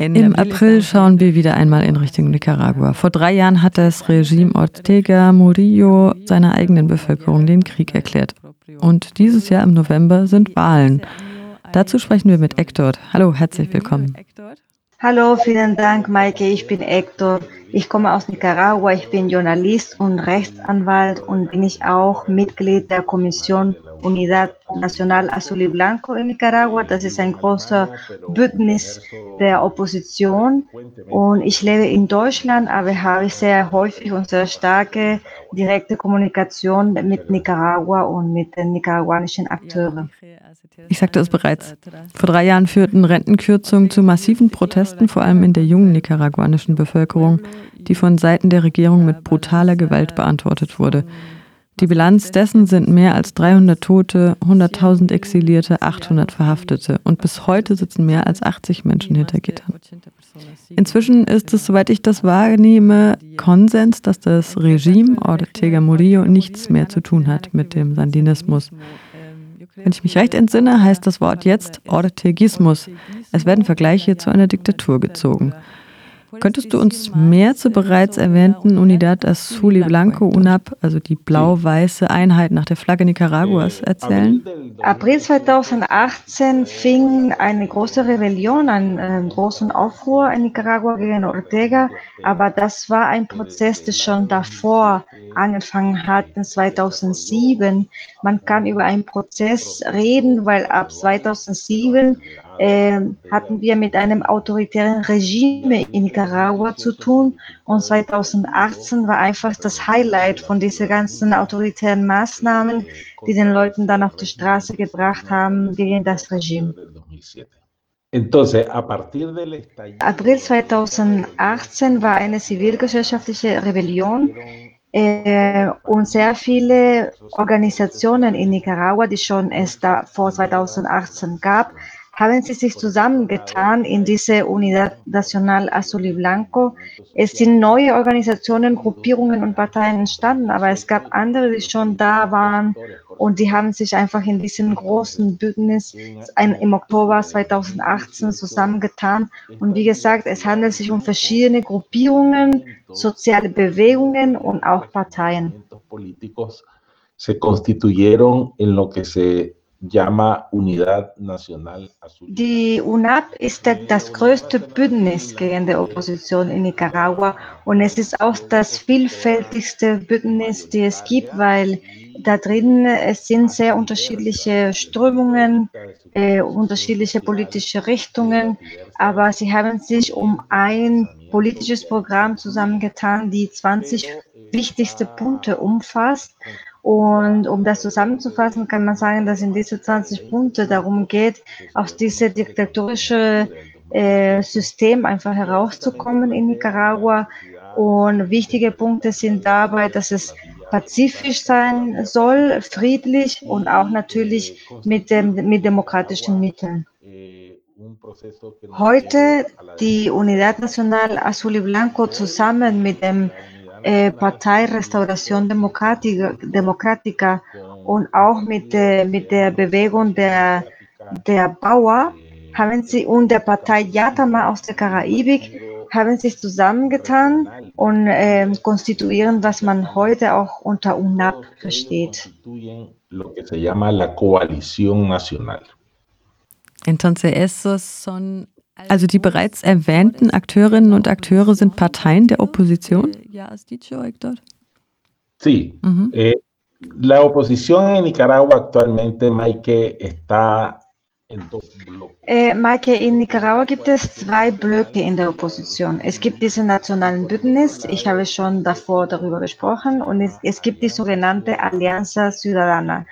Im April schauen wir wieder einmal in Richtung Nicaragua. Vor drei Jahren hat das Regime Ortega Murillo seiner eigenen Bevölkerung den Krieg erklärt. Und dieses Jahr im November sind Wahlen. Dazu sprechen wir mit Hector. Hallo, herzlich willkommen. Hallo, vielen Dank, Maike. Ich bin Hector. Ich komme aus Nicaragua. Ich bin Journalist und Rechtsanwalt und bin ich auch Mitglied der Kommission Unidad Nacional Azul y Blanco in Nicaragua. Das ist ein großer Bündnis der Opposition. Und ich lebe in Deutschland, aber habe sehr häufig und sehr starke direkte Kommunikation mit Nicaragua und mit den nicaraguanischen Akteuren. Ich sagte es bereits. Vor drei Jahren führten Rentenkürzungen zu massiven Protesten, vor allem in der jungen nicaraguanischen Bevölkerung, die von Seiten der Regierung mit brutaler Gewalt beantwortet wurde. Die Bilanz dessen sind mehr als 300 Tote, 100.000 Exilierte, 800 Verhaftete und bis heute sitzen mehr als 80 Menschen hinter Gittern. Inzwischen ist es, soweit ich das wahrnehme, Konsens, dass das Regime Ortega Murillo nichts mehr zu tun hat mit dem Sandinismus. Wenn ich mich recht entsinne, heißt das Wort jetzt Ortegismus. Es werden Vergleiche zu einer Diktatur gezogen. Könntest du uns mehr zur bereits erwähnten Unidad Azul y Blanco UNAP, also die blau-weiße Einheit nach der Flagge Nicaraguas, erzählen? April 2018 fing eine große Rebellion, einen großen Aufruhr in Nicaragua gegen Ortega, aber das war ein Prozess, der schon davor angefangen hat, 2007. Man kann über einen Prozess reden, weil ab 2007 äh, hatten wir mit einem autoritären Regime in Nicaragua zu tun. Und 2018 war einfach das Highlight von diesen ganzen autoritären Maßnahmen, die den Leuten dann auf die Straße gebracht haben gegen das Regime. April 2018 war eine zivilgesellschaftliche Rebellion äh, und sehr viele Organisationen in Nicaragua, die schon es da vor 2018 gab, haben sie sich zusammengetan in diese Unidad Nacional Azul y Blanco. Es sind neue Organisationen, Gruppierungen und Parteien entstanden, aber es gab andere, die schon da waren und die haben sich einfach in diesem großen Bündnis im Oktober 2018 zusammengetan. Und wie gesagt, es handelt sich um verschiedene Gruppierungen, soziale Bewegungen und auch Parteien. se constituyeron en lo que se llama Unidad Nacional Azul. Die UNAP ist das größte Bündnis gegen die Opposition in Nicaragua. Und es ist auch das vielfältigste Bündnis, die es gibt, weil da drin es sind sehr unterschiedliche Strömungen, äh, unterschiedliche politische Richtungen, aber sie haben sich um ein politisches Programm zusammengetan, die 20 wichtigste Punkte umfasst und um das zusammenzufassen, kann man sagen, dass in diese 20 Punkte darum geht, aus diesem diktatorischen äh, System einfach herauszukommen in Nicaragua. Und wichtige Punkte sind dabei, dass es pazifisch sein soll, friedlich und auch natürlich mit, dem, mit demokratischen Mitteln. Heute die Unidad Nacional Azul y Blanco zusammen mit dem äh, Partei Restauration Demokratica, Demokratica und auch mit, äh, mit der Bewegung der, der Bauer haben sie und der Partei Yatama aus der Karibik haben sich zusammengetan und äh, konstituieren, was man heute auch unter UNAP versteht. Entonces, esos son also die bereits erwähnten Akteurinnen und Akteure sind Parteien der Opposition? Ja, has dicho, Héctor? Sí. Mhm. Eh, la oposición en Nicaragua actualmente, Maike, está Äh, Maike, in Nicaragua gibt es zwei Blöcke in der Opposition. Es gibt diesen nationalen Bündnis, ich habe schon davor darüber gesprochen, und es, es gibt die sogenannte Alianza Ciudadana.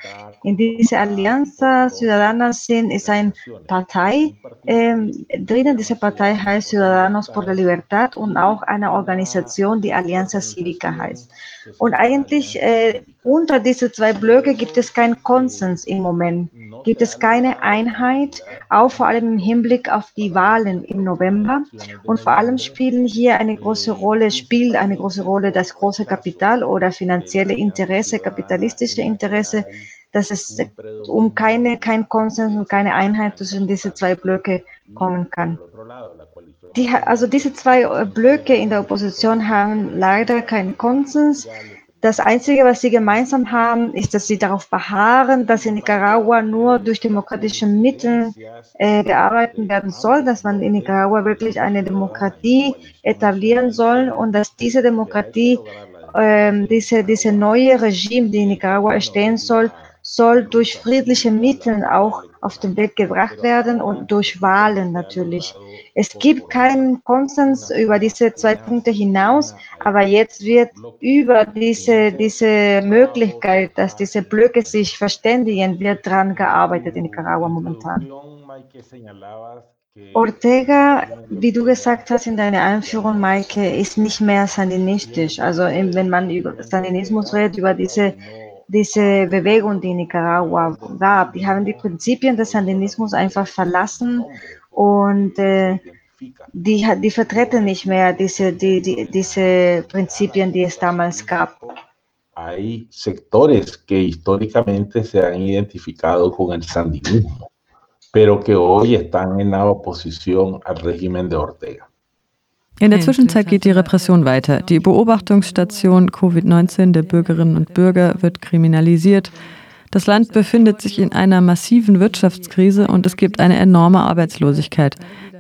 In dieser Alianza Ciudadana sind, ist eine Partei ähm, drinnen. Diese Partei heißt Ciudadanos por la Libertad und auch eine Organisation, die Alianza Civica heißt. Und eigentlich äh, unter diese zwei Blöcke gibt es keinen Konsens im Moment, gibt es keine Einheit, auch vor allem im Hinblick auf die Wahlen im November. Und vor allem spielen hier eine große Rolle, spielt eine große Rolle das große Kapital oder finanzielle Interesse, kapitalistische Interesse, dass es um keine, kein Konsens und keine Einheit zwischen diese zwei Blöcke kommen kann. die, also diese zwei Blöcke in der Opposition haben leider keinen Konsens. Das Einzige, was sie gemeinsam haben, ist, dass sie darauf beharren, dass in Nicaragua nur durch demokratische Mittel äh, gearbeitet werden soll, dass man in Nicaragua wirklich eine Demokratie etablieren soll und dass diese Demokratie, äh, diese, diese neue Regime, die in Nicaragua entstehen soll, soll durch friedliche Mittel auch auf den Weg gebracht werden und durch Wahlen natürlich. Es gibt keinen Konsens über diese zwei Punkte hinaus, aber jetzt wird über diese, diese Möglichkeit, dass diese Blöcke sich verständigen, wird daran gearbeitet in Nicaragua momentan. Ortega, wie du gesagt hast in deiner Einführung, Maike, ist nicht mehr sandinistisch. Also wenn man über Sandinismus redet, über diese, diese Bewegung, die in Nicaragua gab, die haben die Prinzipien des Sandinismus einfach verlassen und äh, die, die vertreten nicht mehr diese, die, die, diese Prinzipien, die es damals gab. Hay sectores que históricamente se han identificado con el sandinismo, pero que hoy están en la oposición al régimen de Ortega. In der Zwischenzeit geht die Repression weiter. Die Beobachtungsstation Covid-19 der Bürgerinnen und Bürger wird kriminalisiert. Das Land befindet sich in einer massiven Wirtschaftskrise und es gibt eine enorme Arbeitslosigkeit.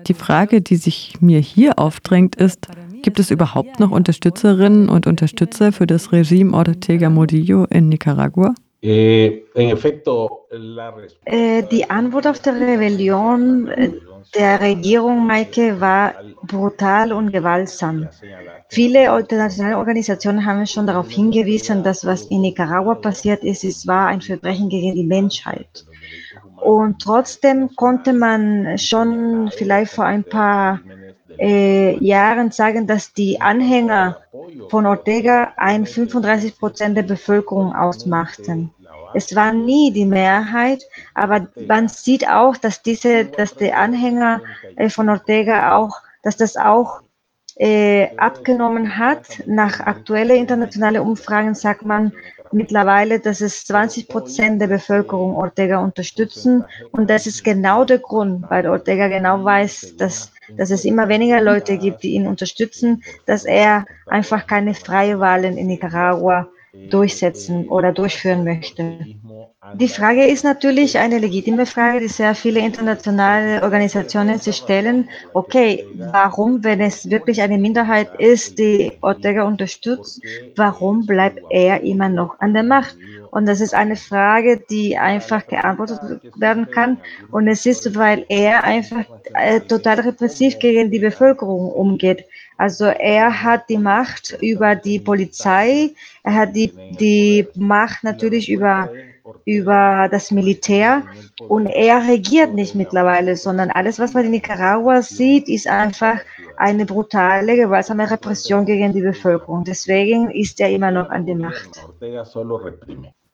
Die Frage, die sich mir hier aufdrängt, ist, gibt es überhaupt noch Unterstützerinnen und Unterstützer für das Regime Ortega Modillo in Nicaragua? Eh, äh, die Antwort auf die Rebellion äh, der Regierung, Maike, war brutal und gewaltsam. Viele internationale Organisationen haben schon darauf hingewiesen, dass was in Nicaragua passiert ist, es war ein Verbrechen gegen die Menschheit. Und trotzdem konnte man schon vielleicht vor ein paar äh, Jahren sagen, dass die Anhänger von Ortega ein 35 Prozent der Bevölkerung ausmachten. Es war nie die Mehrheit, aber man sieht auch, dass diese, dass die Anhänger äh, von Ortega auch, dass das auch äh, abgenommen hat. Nach aktuellen internationalen Umfragen sagt man, mittlerweile, dass es 20 Prozent der Bevölkerung Ortega unterstützen. Und das ist genau der Grund, weil Ortega genau weiß, dass, dass es immer weniger Leute gibt, die ihn unterstützen, dass er einfach keine freie Wahlen in Nicaragua durchsetzen oder durchführen möchte. Die Frage ist natürlich eine legitime Frage, die sehr viele internationale Organisationen sich stellen. Okay, warum, wenn es wirklich eine Minderheit ist, die Ortega unterstützt, warum bleibt er immer noch an der Macht? Und das ist eine Frage, die einfach geantwortet werden kann. Und es ist, weil er einfach äh, total repressiv gegen die Bevölkerung umgeht. Also er hat die Macht über die Polizei, er hat die, die Macht natürlich über über das Militär und er regiert nicht mittlerweile, sondern alles, was man in Nicaragua sieht, ist einfach eine brutale, gewaltsame Repression gegen die Bevölkerung. Deswegen ist er immer noch an der Macht.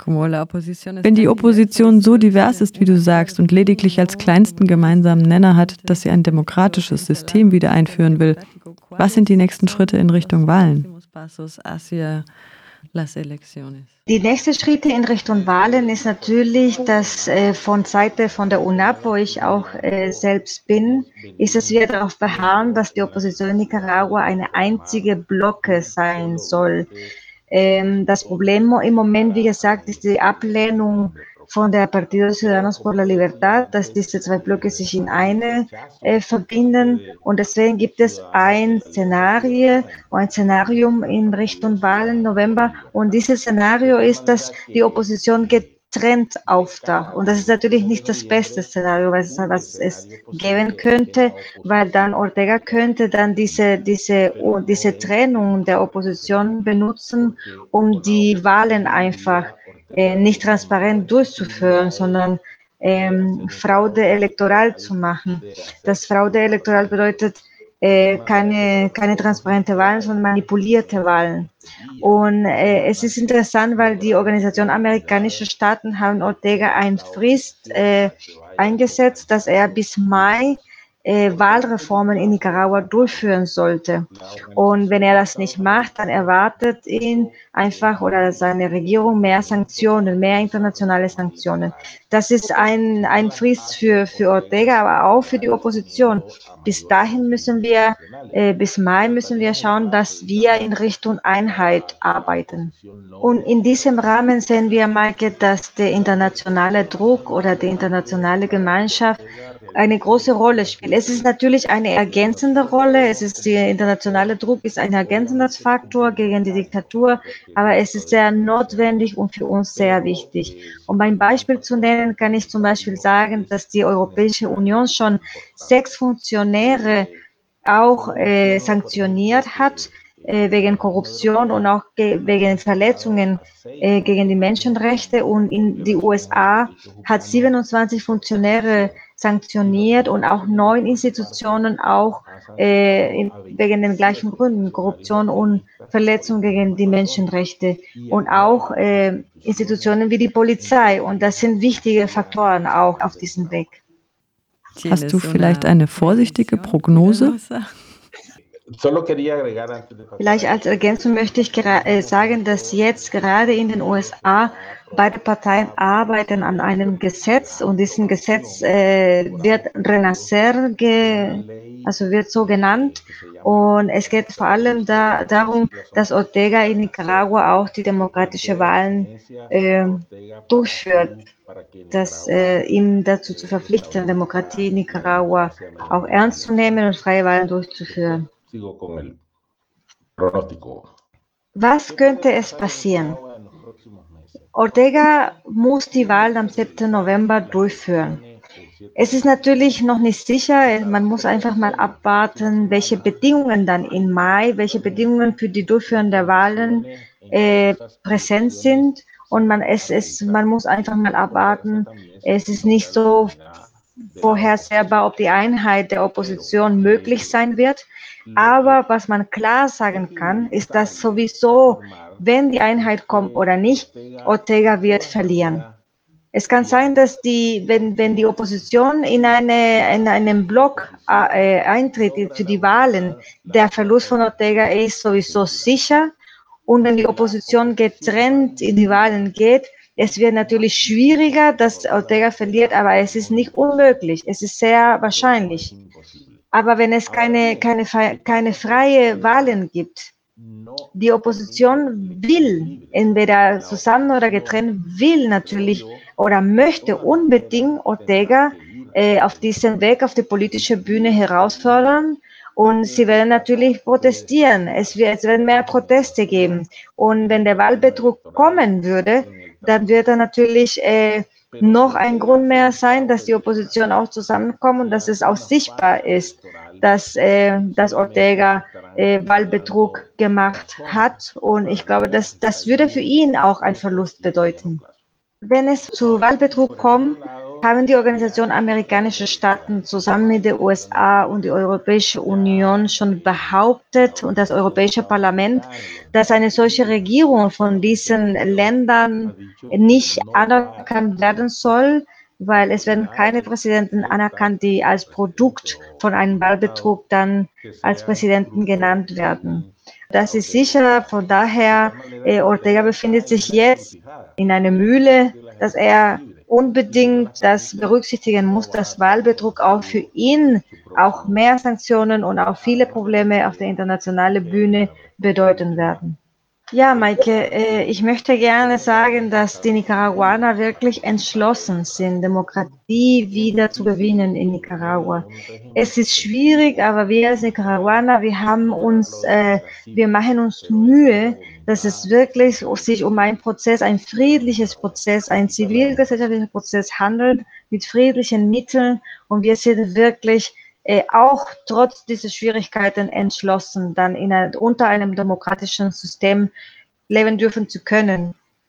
Wenn die Opposition so divers ist, wie du sagst, und lediglich als kleinsten gemeinsamen Nenner hat, dass sie ein demokratisches System wieder einführen will, was sind die nächsten Schritte in Richtung Wahlen? Die nächsten Schritte in Richtung Wahlen ist natürlich, dass äh, von Seite von der UNAP, wo ich auch äh, selbst bin, ist es wieder darauf beharren, dass die Opposition in Nicaragua eine einzige Blocke sein soll. Ähm, das Problem im Moment, wie gesagt, ist die Ablehnung von der Partido Ciudadanos por la Libertad, dass diese zwei Blöcke sich in eine äh, verbinden. Und deswegen gibt es ein Szenario, ein Szenarium in Richtung Wahlen November. Und dieses Szenario ist, dass die Opposition getrennt auftaucht. Und das ist natürlich nicht das beste Szenario, was, es geben könnte, weil dann Ortega könnte dann diese, diese, diese Trennung der Opposition benutzen, um die Wahlen einfach äh, nicht transparent durchzuführen, sondern ähm, Fraude elektoral zu machen. Das Fraude elektoral bedeutet äh, keine, keine transparente Wahlen, sondern manipulierte Wahlen. Und äh, es ist interessant, weil die Organisation amerikanischer Staaten haben Ortega ein Frist äh, eingesetzt, dass er bis Mai äh, Wahlreformen in Nicaragua durchführen sollte. Und wenn er das nicht macht, dann erwartet ihn einfach oder seine Regierung mehr Sanktionen, mehr internationale Sanktionen. Das ist ein, ein Frist für, für Ortega, aber auch für die Opposition. Bis dahin müssen wir, äh, bis Mai müssen wir schauen, dass wir in Richtung Einheit arbeiten. Und in diesem Rahmen sehen wir, Maike, dass der internationale Druck oder die internationale Gemeinschaft eine große Rolle spielt. Es ist natürlich eine ergänzende Rolle. Es ist der internationale Druck ist ein ergänzender Faktor gegen die Diktatur, aber es ist sehr notwendig und für uns sehr wichtig. Um ein Beispiel zu nennen, kann ich zum Beispiel sagen, dass die Europäische Union schon sechs Funktionäre auch äh, sanktioniert hat wegen Korruption und auch wegen Verletzungen äh, gegen die Menschenrechte. Und in die USA hat 27 Funktionäre sanktioniert und auch neun Institutionen auch äh, in, wegen den gleichen Gründen, Korruption und Verletzung gegen die Menschenrechte und auch äh, Institutionen wie die Polizei. Und das sind wichtige Faktoren auch auf diesem Weg. Hast du vielleicht eine vorsichtige Prognose? Vielleicht als Ergänzung möchte ich äh, sagen, dass jetzt gerade in den USA beide Parteien arbeiten an einem Gesetz und diesen Gesetz äh, wird Renacer, ge, also wird so genannt. Und es geht vor allem da, darum, dass Ortega in Nicaragua auch die demokratischen Wahlen äh, durchführt, dass äh, ihm dazu zu verpflichten, Demokratie in Nicaragua auch ernst zu nehmen und freie Wahlen durchzuführen. Was könnte es passieren? Ortega muss die Wahl am 7. November durchführen. Es ist natürlich noch nicht sicher. Man muss einfach mal abwarten, welche Bedingungen dann im Mai, welche Bedingungen für die Durchführung der Wahlen äh, präsent sind. Und man, es, es, man muss einfach mal abwarten. Es ist nicht so vorhersehbar, ob die Einheit der Opposition möglich sein wird. Aber was man klar sagen kann, ist, dass sowieso, wenn die Einheit kommt oder nicht, Ortega wird verlieren. Es kann sein, dass die, wenn, wenn die Opposition in, eine, in einen Block äh, eintritt für die Wahlen, der Verlust von Ortega ist sowieso sicher. Und wenn die Opposition getrennt in die Wahlen geht, es wird natürlich schwieriger, dass Ortega verliert, aber es ist nicht unmöglich. Es ist sehr wahrscheinlich. Aber wenn es keine, keine, keine freie Wahlen gibt, die Opposition will, entweder zusammen oder getrennt, will natürlich oder möchte unbedingt Ortega äh, auf diesem Weg auf die politische Bühne herausfordern. Und sie werden natürlich protestieren. Es, wird, es werden mehr Proteste geben. Und wenn der Wahlbetrug kommen würde, dann wird er natürlich äh, noch ein Grund mehr sein, dass die Opposition auch zusammenkommt und dass es auch sichtbar ist, dass, äh, dass Ortega äh, Wahlbetrug gemacht hat. Und ich glaube, dass das würde für ihn auch einen Verlust bedeuten. Wenn es zu Wahlbetrug kommt, haben die Organisation Amerikanische Staaten zusammen mit den USA und die Europäische Union schon behauptet und das Europäische Parlament, dass eine solche Regierung von diesen Ländern nicht anerkannt werden soll, weil es werden keine Präsidenten anerkannt, die als Produkt von einem Wahlbetrug dann als Präsidenten genannt werden. Das ist sicher, von daher, äh, Ortega befindet sich jetzt in einer Mühle, dass er unbedingt das berücksichtigen muss, dass Wahlbetrug auch für ihn auch mehr Sanktionen und auch viele Probleme auf der internationalen Bühne bedeuten werden. Ja, Maike, äh, ich möchte gerne sagen, dass die Nicaraguaner wirklich entschlossen sind, Demokratie wieder zu gewinnen in Nicaragua. Es ist schwierig, aber wir als Nicaraguaner, wir haben uns, äh, wir machen uns Mühe, dass es wirklich sich um einen Prozess, ein friedliches Prozess, ein zivilgesellschaftlicher Prozess handelt mit friedlichen Mitteln und wir sind wirklich äh, auch trotz dieser Schwierigkeiten entschlossen, dann in einer, unter einem demokratischen System leben dürfen zu können.